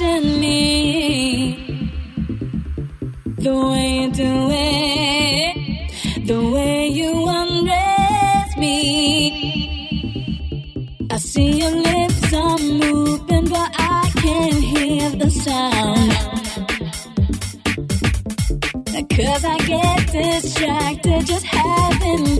touching me. The way you do it, the way you undress me. I see your lips are moving, but I can't hear the sound. Cause I get distracted just having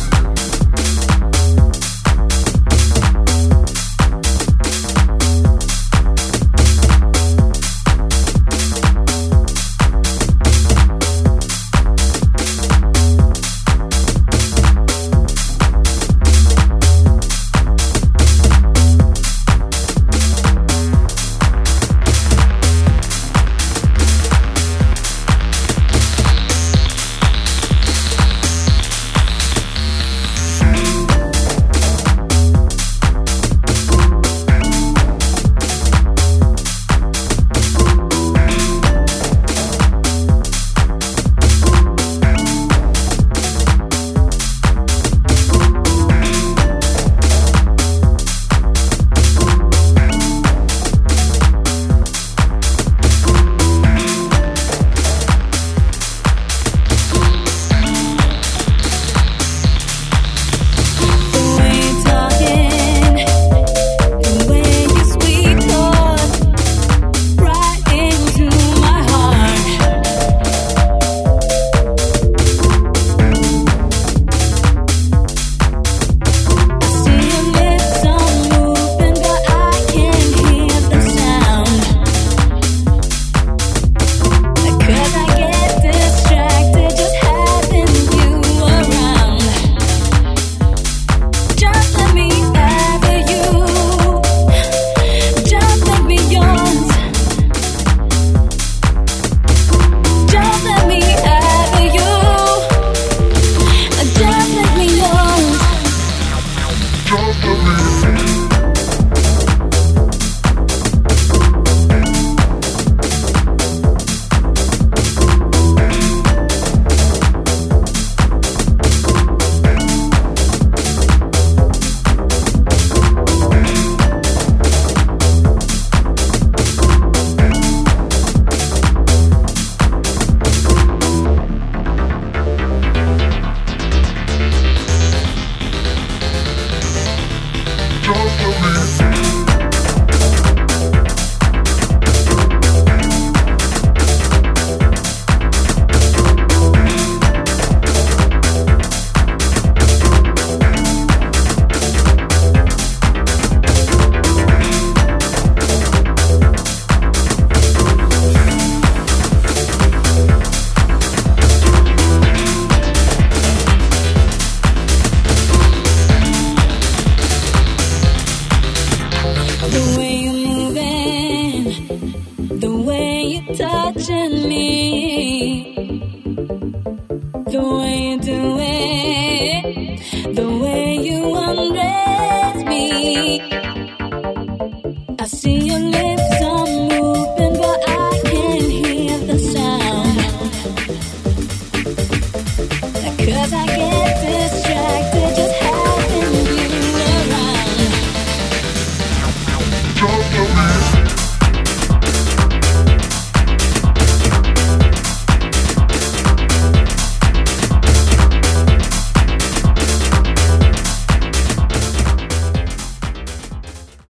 touching me. The way you the way you me.